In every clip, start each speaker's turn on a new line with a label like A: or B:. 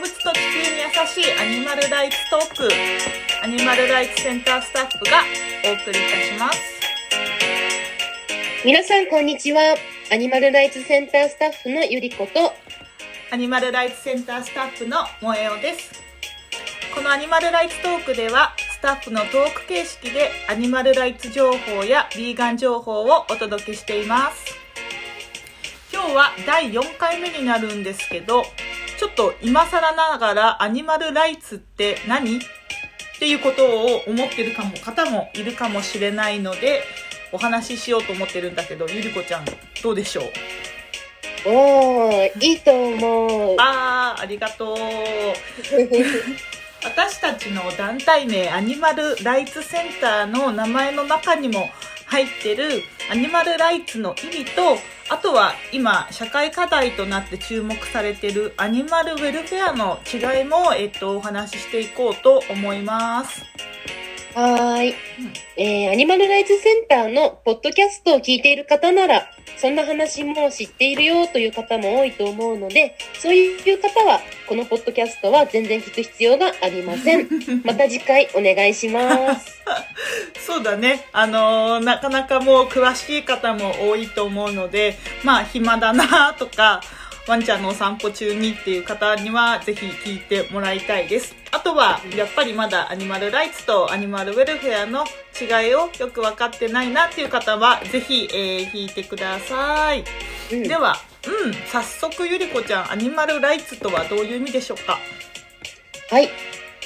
A: 動物と地球に優しいアニマルライツトーク。アニマルライツセンタースタッフがお送りいたします。
B: 皆さんこんにちは。アニマルライツセンタースタッフのゆりこと。
A: アニマルライツセンタースタッフの萌えおです。このアニマルライツトークではスタッフのトーク形式でアニマルライツ情報やビーガン情報をお届けしています。今日は第4回目になるんですけどちょっと今更ながらアニマルライツって何？っていうことを思ってるかも方もいるかもしれないのでお話ししようと思ってるんだけどゆりこちゃんどうでしょう？
B: おーいいと思う。
A: あーありがとう。私たちの団体名アニマルライツセンターの名前の中にも入ってるアニマルライツの意味とあとは今社会課題となって注目されてるアニマルウェルフェアの違いも、えっと、お話ししていこうと思います。
B: はーい、えー、アニマルライツセンターのポッドキャストを聞いている方ならそんな話も知っているよという方も多いと思うのでそういう方はこのポッドキャストは全然聞く必要がありません。また次回お願いします。
A: そうだね。あのーなかなかもう詳しい方も多いと思うので、まあ暇だなとか、ワンちゃんのお散歩中にっていう方にはぜひ聞いてもらいたいです。あとは、やっぱりまだアニマルライツとアニマルウェルフェアの違いをよく分かってないなっていう方は、ぜひ、えー聞いてください。
B: うん
A: では、うん、早速ゆりこちゃん、アニマルライツとはどういう意味でしょうか？
B: はい。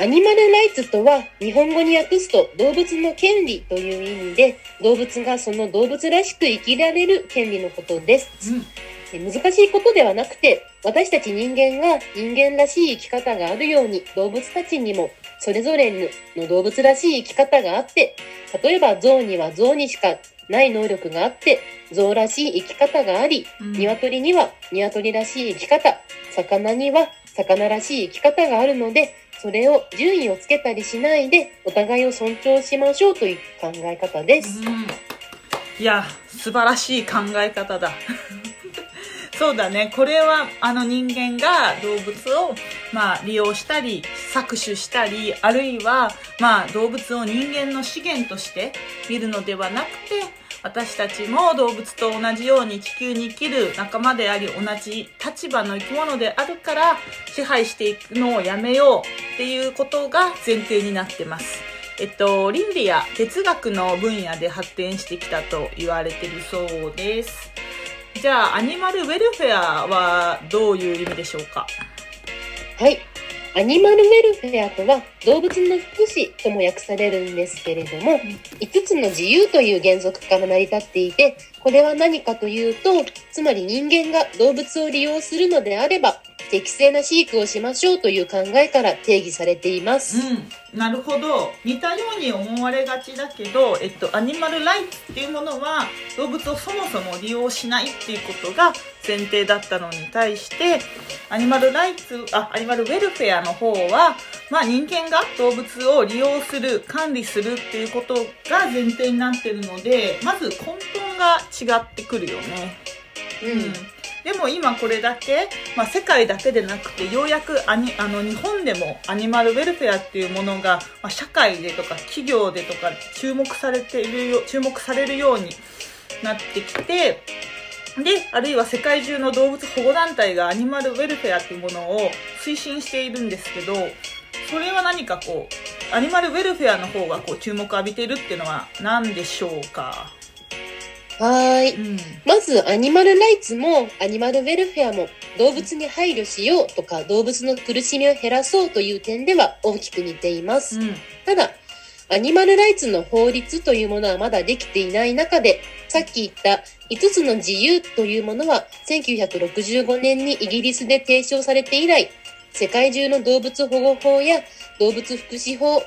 B: アニマルライツとは日本語に訳すと動物の権利という意味で動物がその動物らしく生きられる権利のことです。
A: うん。
B: え難しいことではなくて私たち人間が人間らしい生き方があるように動物たちにもそれぞれの動物らしい生き方があって例えば象には象にしかない能力があって象らしい生き方があり
A: うん。
B: 鶏には鶏らしい生き方魚には魚らしい生き方があるのでそれを順位をつけたりしないでお互いを尊重しましょうという考え方です。
A: うん。いや素晴らしい考え方だそうだねこれはあの人間が動物を、まあ、利用したり搾取したりあるいは、まあ、動物を人間の資源として見るのではなくて私たちも動物と同じように地球に生きる仲間であり同じ立場の生き物であるから支配していくのをやめようっていうことが前提になってます。えっと、倫理や哲学の分野で発展してきたと言われてるそうです。じゃあ、アニマルウェルフェアはどういう意味でしょうか？
B: はい。アニマルウェルフェアとは動物の福祉とも訳されるんですけれども、5つの自由という原則から成り立っていて、これは何かというと、つまり人間が動物を利用するのであれば、適正な飼育をしましょうという考えから定義されています。
A: うん、なるほど似たように思われがちだけど、えっと、アニマルライツっていうものは動物をそもそも利用しないっていうことが前提だったのに対してアニマルライツあアニマルウェルフェアの方は、まあ、人間が動物を利用する管理するっていうことが前提になってるのでまず根本が違ってくるよね。うんでも今これだけ、まあ、世界だけでなくてようやくアニあの日本でもアニマルウェルフェアっていうものが、まあ、社会でとか企業でとか注目されているよ注目されるようになってきてであるいは世界中の動物保護団体がアニマルウェルフェアっていうものを推進しているんですけどそれは何かこうアニマルウェルフェアの方がこう注目を浴びているっていうのは何でしょうか、
B: はーい。
A: うん
B: まず、アニマルライツもアニマルウェルフェアも動物に配慮しようとか動物の苦しみを減らそうという点では大きく似ています。
A: うん
B: ただ、アニマルライツの法律というものはまだできていない中で、さっき言った5つの自由というものは1965年にイギリスで提唱されて以来、世界中の動物保護法や動物福祉法、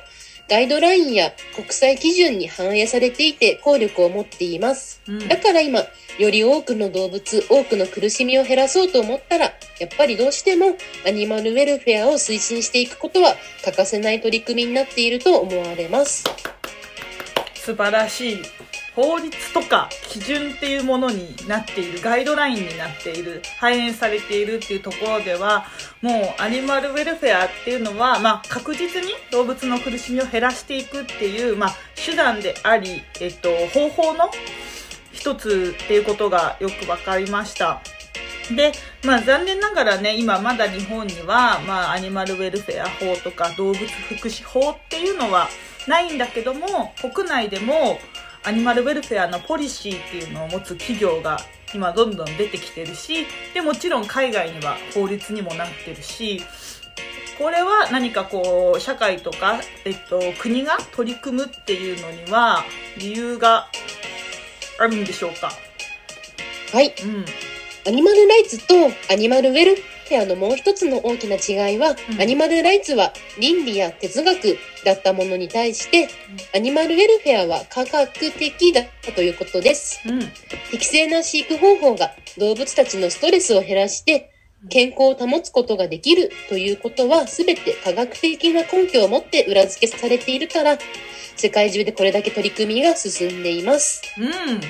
B: ガイドラインや国際基準に反映されていて効力を持っています。
A: うん
B: だから今、より多くの動物、多くの苦しみを減らそうと思ったら、やっぱりどうしてもアニマルウェルフェアを推進していくことは欠かせない取り組みになっていると思われます。
A: 素晴らしい法律とか基準っていうものになっているガイドラインになっている反映されているっていうところではもうアニマルウェルフェアっていうのは、まあ、確実に動物の苦しみを減らしていくっていう、まあ、手段であり、えっと、方法の一つっていうことがよく分かりました。で、まあ残念ながらね、今まだ日本には、まあアニマルウェルフェア法とか動物福祉法っていうのはないんだけども、国内でもアニマルウェルフェアのポリシーっていうのを持つ企業が今どんどん出てきてるし、で、もちろん海外には法律にもなってるし、これは何かこう、社会とか、えっと、国が取り組むっていうのには理由があるんでしょうか？
B: はい。うん。アニマルライツとアニマルウェルフェアのもう一つの大きな違いは、うん、アニマルライツは倫理や哲学だったものに対して、アニマルウェルフェアは科学的だったということです。うん、適正な飼育方法が動物たちのストレスを減らして、健康を保つことができるということは全て科学的な根拠を持って裏付けされているから、世界中でこれだけ取り組みが進んでいます。
A: うん。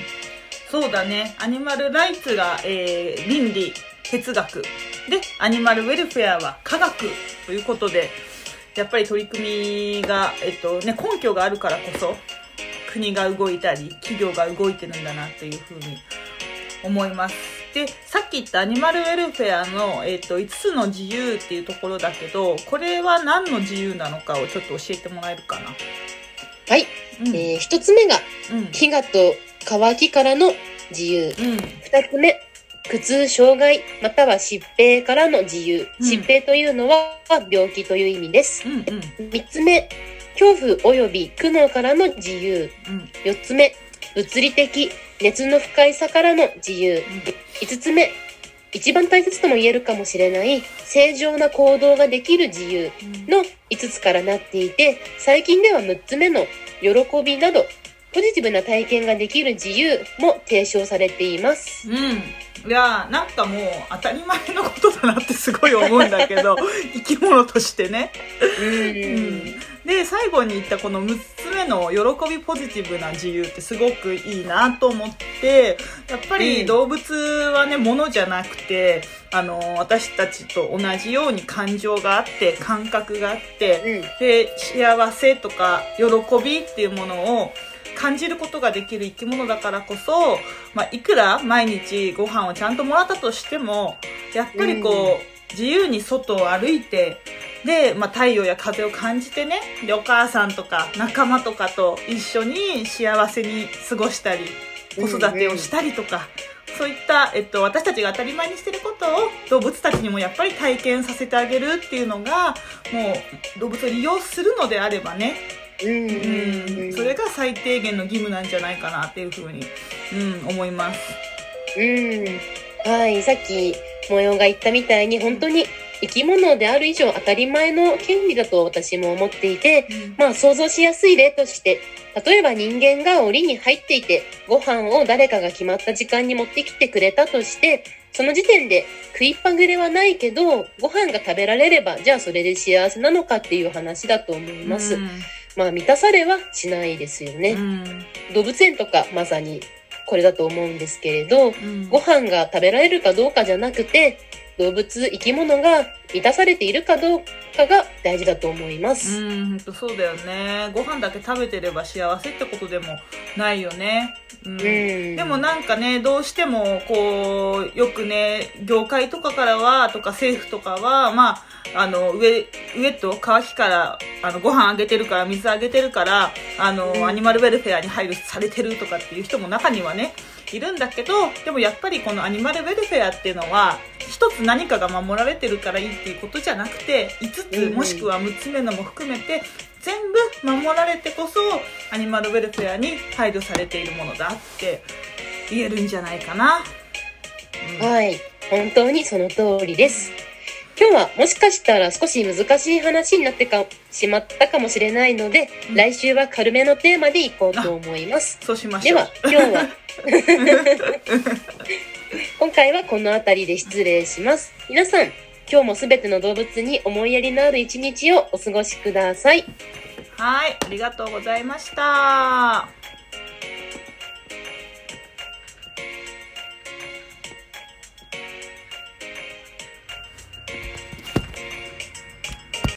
A: そうだね。アニマルライツが、えー、倫理、哲学。で、アニマルウェルフェアは科学ということで、やっぱり取り組みが、えっとね、根拠があるからこそ、国が動いたり、企業が動いてるんだなっていうふうに思います。で、さっき言ったアニマルウェルフェアの、えっと、5つの自由っていうところだけど、これは何の自由なのかをちょっと教えてもらえるかな。
B: はい。うん、えー、1つ目が、うん、飢餓と乾きからの自由。二、うん、つ目、苦痛、障害、または疾病からの自由。うん、疾病というのは病気という意味です。三、うん、つ目、恐怖及び苦悩からの自由。四、つ目、物理的、熱の不快さからの自由。五つ目、一番大切とも言えるかもしれない正常な行動ができる自由の5つからなっていて、最近では6つ目の喜びなどポジティブな体験ができる自由も提唱されています。
A: うん。いやなんかもう当たり前のことだなってすごい思うんだけど 生き物としてね。うん、うん、で最後に言ったこの6つ目の喜びポジティブな自由ってすごくいいなと思ってやっぱり動物はね、物じゃなくてあの私たちと同じように感情があって感覚があって、うん、で幸せとか喜びっていうものを感じることができる生き物だからこそ、まあ、いくら毎日ご飯をちゃんともらったとしても、やっぱりこう、うん、自由に外を歩いて、で、まあ、太陽や風を感じてね、で、お母さんとか仲間とかと一緒に幸せに過ごしたり、子育てをしたりとか、うんうん、そういった、えっと、私たちが当たり前にしてることを動物たちにもやっぱり体験させてあげるっていうのが、もう動物を利用するのであればね、うん、それが最低限の義務なんじゃないかなっていうふうに、うん、思います。
B: うん。はい、さっき模様が言ったみたいに本当に生き物である以上当たり前の権利だと私も思っていて、うん、まあ想像しやすい例として、例えば人間が檻に入っていて、ご飯を誰かが決まった時間に持ってきてくれたとして、その時点で食いっぱぐれはないけど、ご飯が食べられれば、じゃあそれで幸せなのかっていう話だと思います。うんまあ満たされはしないですよね。うん、動物園とかまさにこれだと思うんですけれど、うん、ご飯が食べられるかどうかじゃなくて、動物、生き物が満たされているかどうかが大事だと思います。
A: うん、そうだよね。ご飯だけ食べてれば幸せってことでもないよね。うん。でもなんかね、どうしても、こう、よくね、業界とかからは、とか政府とかは、まあ、あの、上、上と乾きから、あの、ご飯あげてるから、水あげてるから、あの、アニマルウェルフェアに配慮されてるとかっていう人も中にはね、いるんだけど、でもやっぱりこのアニマルウェルフェアっていうのは、一つ何かが守られてるからいいっていうことじゃなくて、5つもしくは6つ目のも含めて、全部守られてこそ、アニマルウェルフェアに配慮されているものだって言えるんじゃないかな。
B: うん、はい。本当にその通りです。今日はもしかしたら少し難しい話になってかしまったかもしれないので、うん、来週は軽めのテーマでいこうと思います。
A: そうしましょ
B: う。では、今日は 今回はこの辺りで失礼します。皆さん、今日もすべての動物に思いやりのある一日をお過ごしください。
A: はい、ありがとうございました。